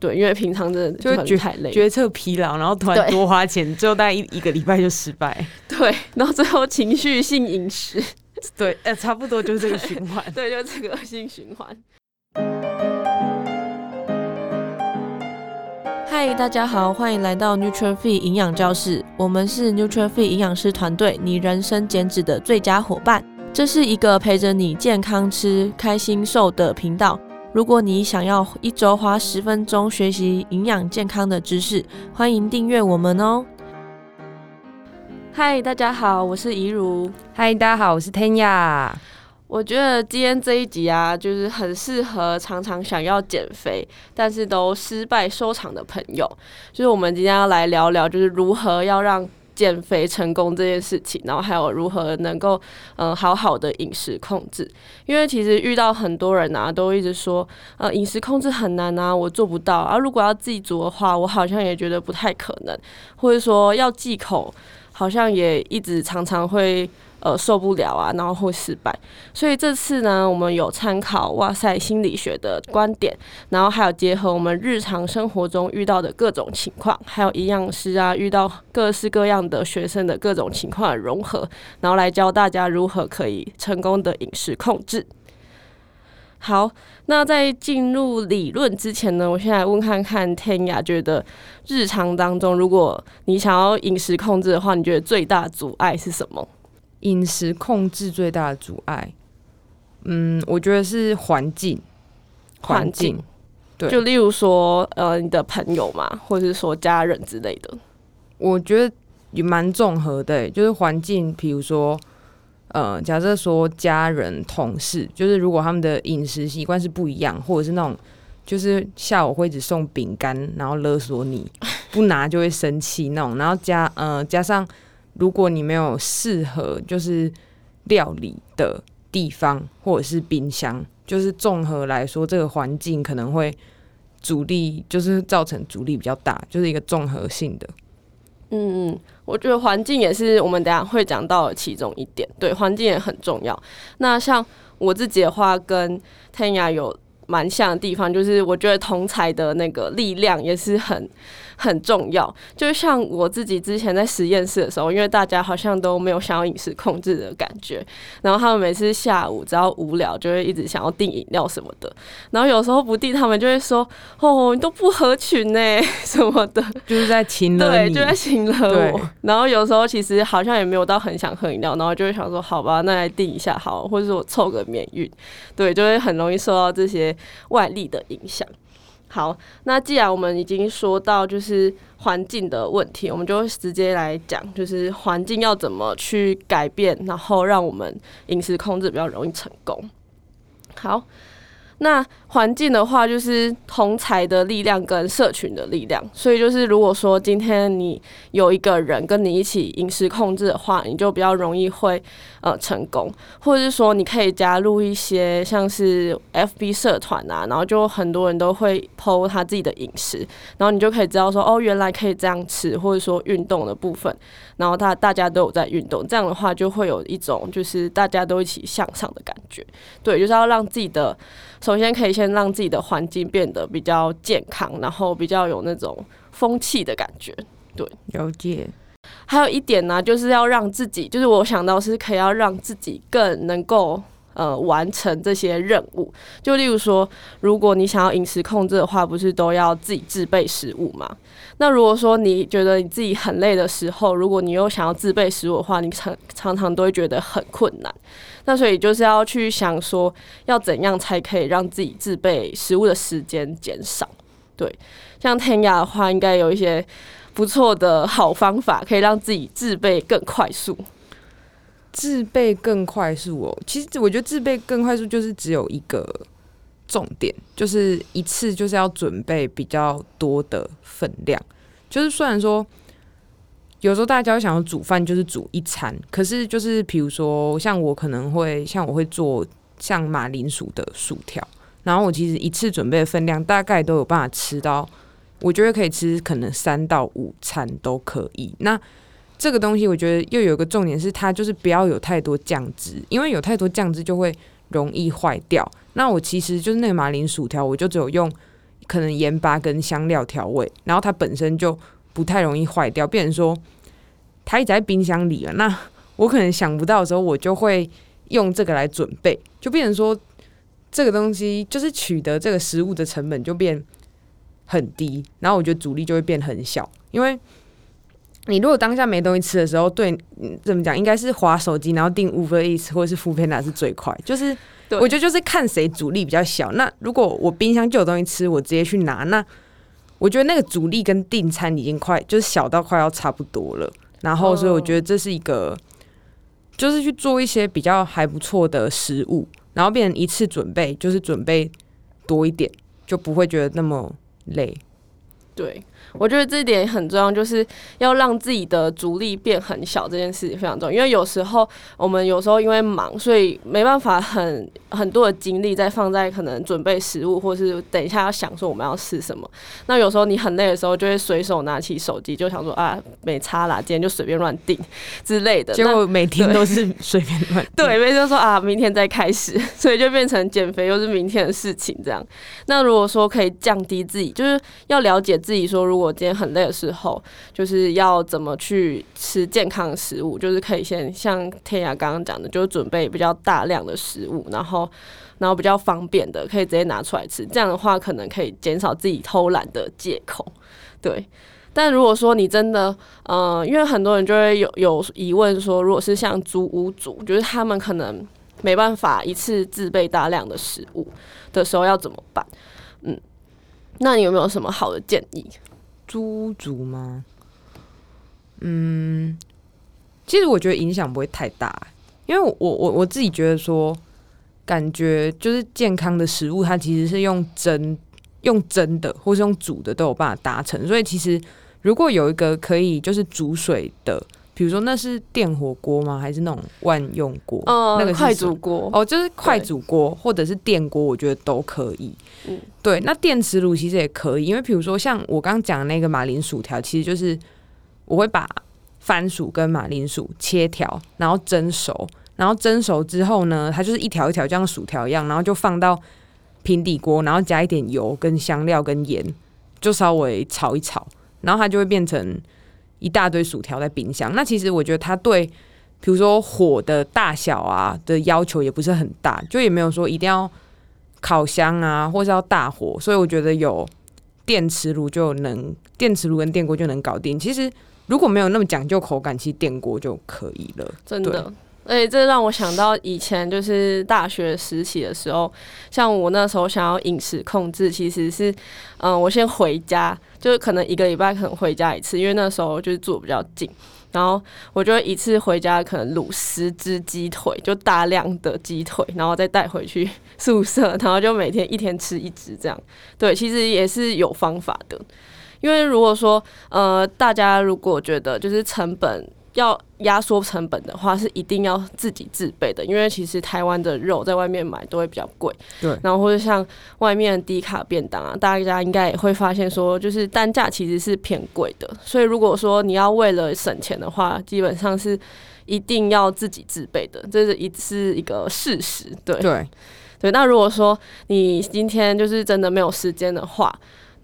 对，因为平常的就觉太累，决策疲劳，然后突然多花钱，最后大概一一个礼拜就失败。对，然后最后情绪性饮食，对，呃，差不多就是这个循环，对，就是这个恶性循环。嗨，大家好，欢迎来到 Fit 营养教室，我们是 Fit 营养师团队，你人生减脂的最佳伙伴。这是一个陪着你健康吃、开心瘦的频道。如果你想要一周花十分钟学习营养健康的知识，欢迎订阅我们哦。嗨，大家好，我是怡如。嗨，大家好，我是 Tanya。我觉得今天这一集啊，就是很适合常常想要减肥，但是都失败收场的朋友。就是我们今天要来聊聊，就是如何要让减肥成功这件事情，然后还有如何能够嗯、好好的饮食控制，因为其实遇到很多人啊，都一直说呃饮食控制很难啊，我做不到啊。如果要自己做的话，我好像也觉得不太可能，或者说要忌口，好像也一直常常会。呃，受不了啊，然后会失败。所以这次呢，我们有参考哇塞心理学的观点，然后还有结合我们日常生活中遇到的各种情况，还有营养师啊遇到各式各样的学生的各种情况的融合，然后来教大家如何可以成功的饮食控制。好，那在进入理论之前呢，我先来问看看天雅，觉得日常当中，如果你想要饮食控制的话，你觉得最大阻碍是什么？饮食控制最大的阻碍，嗯，我觉得是环境，环境，对，就例如说，呃，你的朋友嘛，或者是说家人之类的，我觉得也蛮综合的，欸，就是环境，比如说，呃，假设说家人、同事，就是如果他们的饮食习惯是不一样，或者是那种，就是下午会只送饼干，然后勒索你，不拿就会生气那种，然后加，呃，加上。如果你没有适合就是料理的地方，或者是冰箱，就是综合来说，这个环境可能会阻力，就是造成阻力比较大，就是一个综合性的。嗯嗯，我觉得环境也是我们等下会讲到的其中一点，对，环境也很重要。那像我自己的话，跟天涯有蛮像的地方，就是我觉得同侪的那个力量也是很。很重要，就像我自己之前在实验室的时候，因为大家好像都没有想要饮食控制的感觉，然后他们每次下午只要无聊，就会一直想要订饮料什么的，然后有时候不订，他们就会说：“哦，你都不合群呢，什么的。”就是在请了，对，就在请了我。然后有时候其实好像也没有到很想喝饮料，然后就会想说：“好吧，那来订一下好，或者是我凑个免运。”对，就会很容易受到这些外力的影响。好，那既然我们已经说到就是环境的问题，我们就直接来讲，就是环境要怎么去改变，然后让我们饮食控制比较容易成功。好。那环境的话，就是同才的力量跟社群的力量，所以就是如果说今天你有一个人跟你一起饮食控制的话，你就比较容易会呃成功，或者是说你可以加入一些像是 FB 社团啊，然后就很多人都会 po 他自己的饮食，然后你就可以知道说哦，原来可以这样吃，或者说运动的部分，然后大大家都有在运动，这样的话就会有一种就是大家都一起向上的感觉，对，就是要让自己的。首先可以先让自己的环境变得比较健康，然后比较有那种风气的感觉。对，了解。还有一点呢，就是要让自己，就是我想到是可以要让自己更能够呃完成这些任务。就例如说，如果你想要饮食控制的话，不是都要自己自备食物吗？那如果说你觉得你自己很累的时候，如果你又想要自备食物的话，你常常常都会觉得很困难。那所以就是要去想说，要怎样才可以让自己自备食物的时间减少。对，像天涯的话，应该有一些不错的好方法，可以让自己自备更快速。自备更快速哦，其实我觉得自备更快速就是只有一个重点，就是一次就是要准备比较多的分量。就是虽然说。有时候大家想要煮饭，就是煮一餐。可是就是比如说，像我可能会像我会做像马铃薯的薯条，然后我其实一次准备的分量大概都有办法吃到，我觉得可以吃可能三到五餐都可以。那这个东西我觉得又有一个重点是，它就是不要有太多酱汁，因为有太多酱汁就会容易坏掉。那我其实就是那个马铃薯条，我就只有用可能盐巴跟香料调味，然后它本身就不太容易坏掉。变成说它一直在冰箱里了，那我可能想不到的时候，我就会用这个来准备，就变成说这个东西就是取得这个食物的成本就变很低，然后我觉得阻力就会变很小，因为。你如果当下没东西吃的时候，对，怎么讲？应该是滑手机，然后订 Uber Eats 或者是 Foodpanda 是最快。就是我觉得就是看谁阻力比较小。那如果我冰箱就有东西吃，我直接去拿，那我觉得那个阻力跟订餐已经快，就是小到快要差不多了。然后所以我觉得这是一个，就是去做一些比较还不错的食物，然后变成一次准备，就是准备多一点，就不会觉得那么累。对。我觉得这一点很重要，就是要让自己的阻力变很小，这件事情非常重要。因为有时候我们有时候因为忙，所以没办法很很多的精力在放在可能准备食物，或是等一下要想说我们要吃什么。那有时候你很累的时候，就会随手拿起手机，就想说啊，没差啦，今天就随便乱订之类的。结果每天都是随便乱 订，对，每天都说啊，明天再开始，所以就变成减肥又是明天的事情这样。那如果说可以降低自己，就是要了解自己说如果。今天很累的时候，就是要怎么去吃健康的食物，就是可以先像天涯刚刚讲的，就是准备比较大量的食物，然后然后比较方便的，可以直接拿出来吃。这样的话，可能可以减少自己偷懒的借口。对，但如果说你真的，嗯、呃，因为很多人就会有有疑问说，如果是像租屋主，就是他们可能没办法一次自备大量的食物的时候，要怎么办？那你有没有什么好的建议？租族吗？嗯，其实我觉得影响不会太大，因为我我我自己觉得说，感觉就是健康的食物，它其实是用蒸、用蒸的，或是用煮的都有办法达成。所以其实如果有一个可以就是煮水的。比如说那是电火锅吗？还是那种万用锅？呃、那个快煮锅哦，就是快煮锅或者是电锅，我觉得都可以。嗯，对，那电磁炉其实也可以，因为比如说像我刚刚讲的那个马铃薯条，其实就是我会把番薯跟马铃薯切条，然后蒸熟，然后蒸熟之后呢，它就是一条一条，就像薯条一样，然后就放到平底锅，然后加一点油跟香料跟盐，就稍微炒一炒，然后它就会变成。一大堆薯条在冰箱，那其实我觉得它对，比如说火的大小啊的要求也不是很大，就也没有说一定要烤箱啊，或是要大火，所以我觉得有电磁炉就能，电磁炉跟电锅就能搞定。其实如果没有那么讲究口感，其实电锅就可以了，真的。哎，这让我想到以前就是大学时期的时候，像我那时候想要饮食控制，其实是，嗯，我先回家，就是可能一个礼拜可能回家一次，因为那时候就是住比较近，然后我就一次回家可能卤十只鸡腿，就大量的鸡腿，然后再带回去宿舍，然后就每天一天吃一只这样。对，其实也是有方法的，因为如果说，呃，大家如果觉得就是成本。要压缩成本的话，是一定要自己自备的，因为其实台湾的肉在外面买都会比较贵。对，然后或者像外面低卡便当啊，大家应该也会发现说，就是单价其实是偏贵的。所以如果说你要为了省钱的话，基本上是一定要自己自备的，这是一是一个事实。对对对，那如果说你今天就是真的没有时间的话，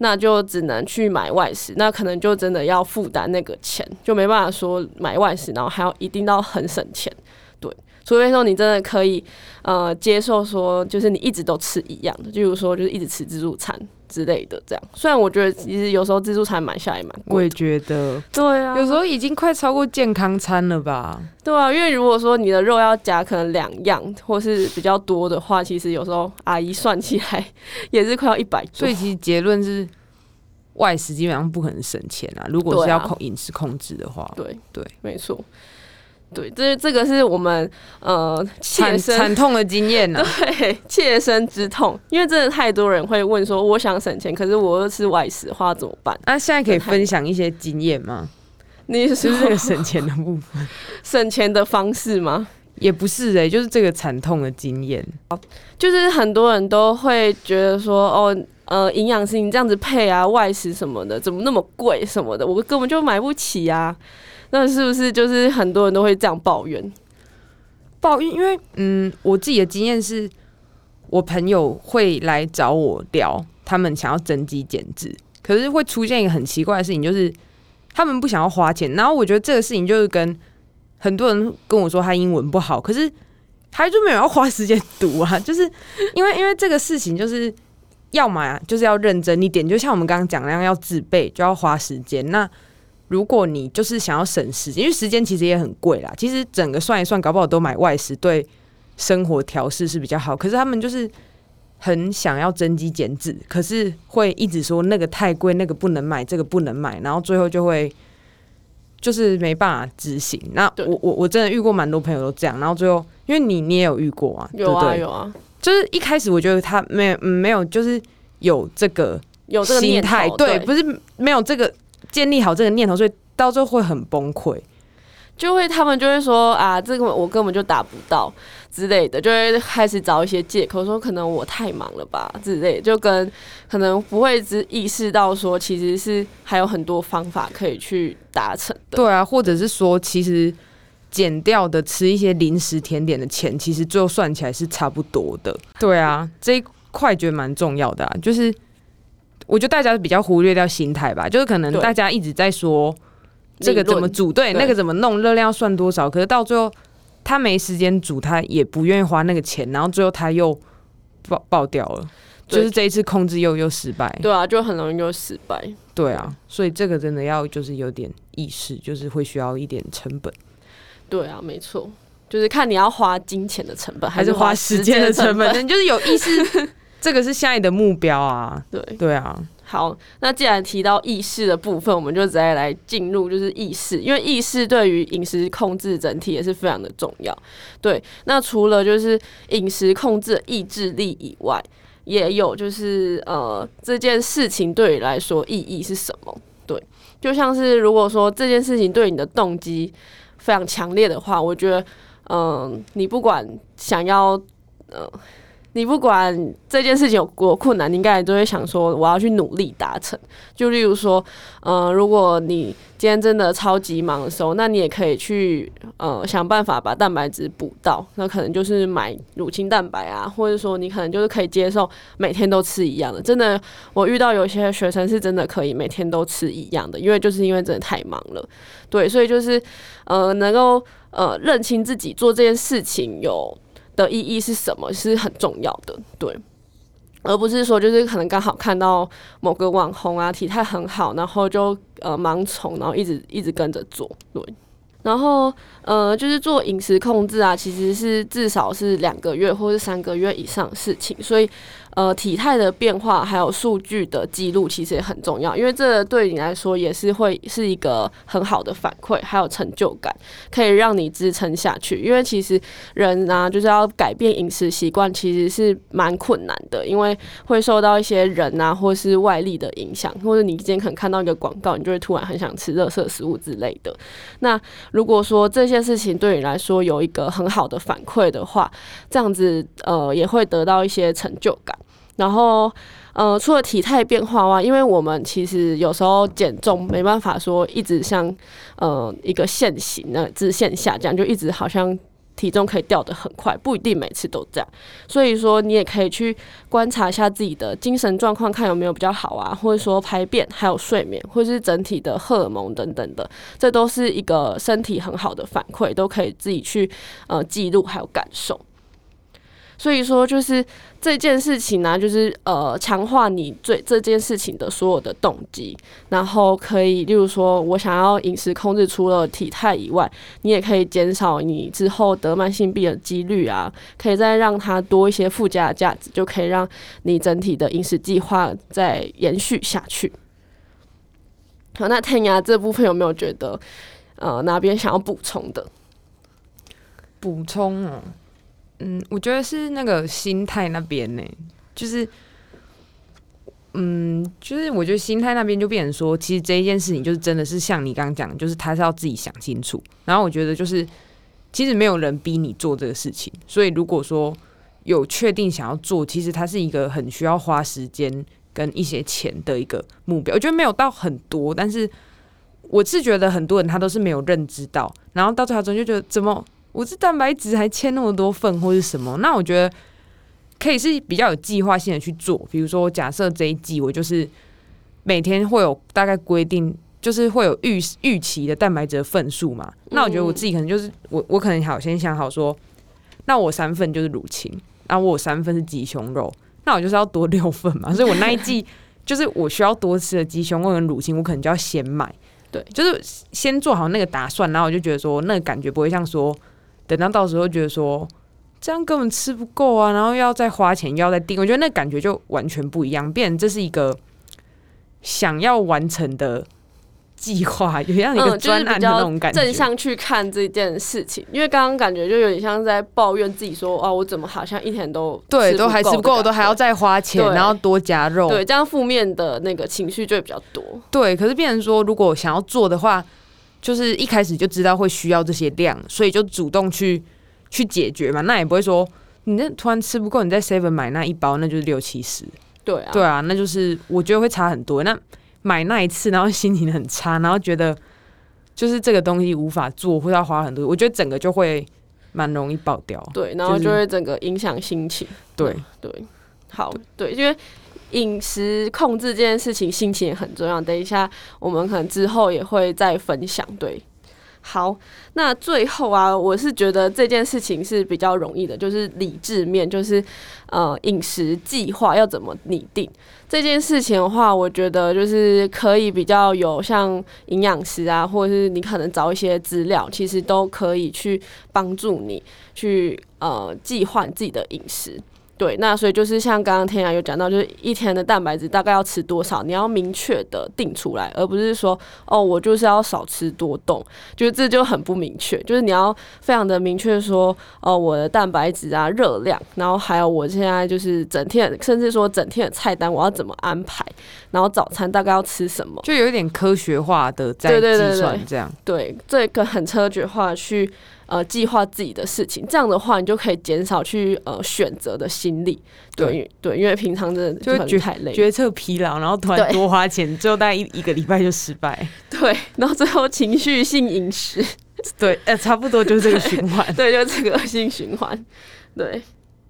那就只能去买外食，那可能就真的要负担那个钱，就没办法说买外食，然后还要一定要很省钱，对。除非说你真的可以，呃，接受说就是你一直都吃一样的，就如说就是一直吃自助餐之类的这样。虽然我觉得其实有时候自助餐买下来蛮贵，我也觉得，对啊，有时候已经快超过健康餐了吧？对啊，因为如果说你的肉要夹可能两样或是比较多的话，其实有时候阿姨算起来也是快要一百。所以其实结论是，外食基本上不可能省钱啊。如果是要控饮食控制的话，对对，没错。对，这这个是我们呃切身惨痛的经验呢，对，切身之痛。因为真的太多人会问说，我想省钱，可是我又吃外食的话怎么办？那、啊、现在可以分享一些经验吗？你是说这个省钱的部分，省钱的方式吗？也不是哎、欸，就是这个惨痛的经验。就是很多人都会觉得说，哦，呃，营养师你这样子配啊，外食什么的，怎么那么贵什么的，我根本就买不起啊。那是不是就是很多人都会这样抱怨？抱怨，因为嗯，我自己的经验是，我朋友会来找我聊，他们想要增肌减脂，可是会出现一个很奇怪的事情，就是他们不想要花钱。然后我觉得这个事情就是跟很多人跟我说他英文不好，可是他就没有要花时间读啊，就是因为因为这个事情就是要么就是要认真一点，就像我们刚刚讲那样，要自备就要花时间。那如果你就是想要省时间，因为时间其实也很贵啦，其实整个算一算，搞不好都买外食对生活调试是比较好。可是他们就是。很想要增肌减脂，可是会一直说那个太贵，那个不能买，这个不能买，然后最后就会就是没办法执行。那我我我真的遇过蛮多朋友都这样，然后最后因为你你也有遇过啊，有啊有啊，就是一开始我觉得他没有、嗯、没有就是有这个有这个心态，对，不是没有这个建立好这个念头，所以到最后会很崩溃。就会，他们就会说啊，这个我根本就达不到之类的，就会开始找一些借口，说可能我太忙了吧之类的，就跟可能不会只意识到说，其实是还有很多方法可以去达成的。对啊，或者是说，其实减掉的吃一些零食甜点的钱，其实最后算起来是差不多的。对啊，这一块觉得蛮重要的啊，就是我觉得大家比较忽略掉心态吧，就是可能大家一直在说。这个怎么煮？对，那个怎么弄？热量要算多少？可是到最后，他没时间煮，他也不愿意花那个钱，然后最后他又爆爆掉了，就是这一次控制又又失败。对啊，就很容易就失败。对啊，所以这个真的要就是有点意识，就是会需要一点成本。对啊，没错，就是看你要花金钱的成本还是花时间的成本，你 就是有意识，这个是下一的目标啊。对对啊。好，那既然提到意识的部分，我们就直接来进入就是意识，因为意识对于饮食控制整体也是非常的重要。对，那除了就是饮食控制的意志力以外，也有就是呃这件事情对你来说意义是什么？对，就像是如果说这件事情对你的动机非常强烈的话，我觉得嗯、呃，你不管想要呃。你不管这件事情有多困难，你应该都会想说我要去努力达成。就例如说，呃，如果你今天真的超级忙的时候，那你也可以去呃想办法把蛋白质补到。那可能就是买乳清蛋白啊，或者说你可能就是可以接受每天都吃一样的。真的，我遇到有些学生是真的可以每天都吃一样的，因为就是因为真的太忙了。对，所以就是呃能够呃认清自己做这件事情有。的意义是什么？是很重要的，对，而不是说就是可能刚好看到某个网红啊，体态很好，然后就呃盲从，然后一直一直跟着做，对，然后呃就是做饮食控制啊，其实是至少是两个月或是三个月以上事情，所以。呃，体态的变化还有数据的记录其实也很重要，因为这对你来说也是会是一个很好的反馈，还有成就感，可以让你支撑下去。因为其实人、啊，就是要改变饮食习惯，其实是蛮困难的，因为会受到一些人啊，或是外力的影响，或者你今天可能看到一个广告，你就会突然很想吃热色食物之类的。那如果说这些事情对你来说有一个很好的反馈的话，这样子呃也会得到一些成就感。然后，呃，除了体态变化外，因为我们其实有时候减重没办法说一直像呃一个线型的直线下降，就一直好像体重可以掉得很快，不一定每次都这样。所以说，你也可以去观察一下自己的精神状况，看有没有比较好啊，或者说排便，还有睡眠，或是整体的荷尔蒙等等的，这都是一个身体很好的反馈，都可以自己去呃记录还有感受。所以说，就是这件事情呢、就是呃，强化你对这件事情的所有的动机，然后可以，例如说，我想要饮食控制，除了体态以外，你也可以减少你之后得慢性病的几率啊，可以再让它多一些附加价值，就可以让你整体的饮食计划再延续下去。好，那 Tanya 这部分有没有觉得呃哪边想要补充的？补充哦。嗯，我觉得是那个心态那边呢，就是，嗯，就是我觉得心态那边就变成说，其实这一件事情就是真的是像你刚刚讲，就是他是要自己想清楚。然后我觉得就是，其实没有人逼你做这个事情，所以如果说有确定想要做，其实它是一个很需要花时间跟一些钱的一个目标。我觉得没有到很多，但是我是觉得很多人他都是没有认知到，然后到最后中就觉得怎么。我这蛋白质还欠那么多份，或是什么？那我觉得可以是比较有计划性的去做。比如说，假设这一季我就是每天会有大概规定，就是会有预预期的蛋白质的份数嘛。那我觉得我自己可能就是我我可能好先想好说，那我三份就是乳清，然后我有三份是鸡胸肉，那我就是要多六份嘛。所以我那一季就是我需要多吃的鸡胸肉跟乳清，我可能就要先买。对，就是先做好那个打算，然后我就觉得说，那个感觉不会像说，等到到时候觉得说，这样根本吃不够啊，然后要再花钱，又要再订，我觉得那感觉就完全不一样，变成这是一个想要完成的。计划有像一个专案的那种感觉，正向去看这件事情，因为刚刚感觉就有点像在抱怨自己说，哦，我怎么好像一天都对都还吃不够，都还要再花钱，然后多加肉，对，这样负面的那个情绪就会比较多。对，可是变成说，如果想要做的话，就是一开始就知道会需要这些量，所以就主动去去解决嘛，那也不会说你那突然吃不够，你在 Seven 买那一包，那就是六七十，对啊，对啊，那就是我觉得会差很多。那买那一次，然后心情很差，然后觉得就是这个东西无法做，或者要花很多，我觉得整个就会蛮容易爆掉。对，然后就会整个影响心情。对对，好，对，因为饮食控制这件事情，心情也很重要。等一下，我们可能之后也会再分享。对。好，那最后啊，我是觉得这件事情是比较容易的，就是理智面，就是呃饮食计划要怎么拟定这件事情的话，我觉得就是可以比较有像营养师啊，或者是你可能找一些资料，其实都可以去帮助你去呃计划自己的饮食。对，那所以就是像刚刚天涯有讲到，就是一天的蛋白质大概要吃多少，你要明确的定出来，而不是说哦，我就是要少吃多动，就是这就很不明确。就是你要非常的明确说，哦，我的蛋白质啊、热量，然后还有我现在就是整天，甚至说整天的菜单我要怎么安排，然后早餐大概要吃什么，就有一点科学化的在计算这样。对，这个很科学化去。呃，计划自己的事情，这样的话，你就可以减少去呃选择的心力。对对，因为平常真的就会觉太累，决策疲劳，然后突然多花钱，最后大概一一个礼拜就失败。对，然后最后情绪性饮食，对，呃，差不多就是这个循环。对，就是这个恶性循环。对，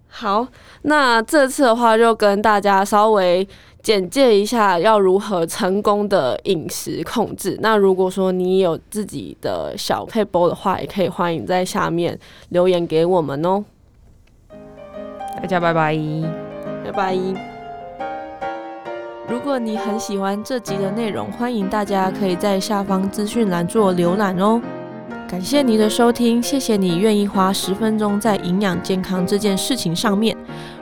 好，那这次的话就跟大家稍微。简介一下要如何成功的饮食控制。那如果说你有自己的小配包的话，也可以欢迎在下面留言给我们哦。大家拜拜，拜拜。如果你很喜欢这集的内容，欢迎大家可以在下方资讯栏做浏览哦。感谢你的收听，谢谢你愿意花十分钟在营养健康这件事情上面。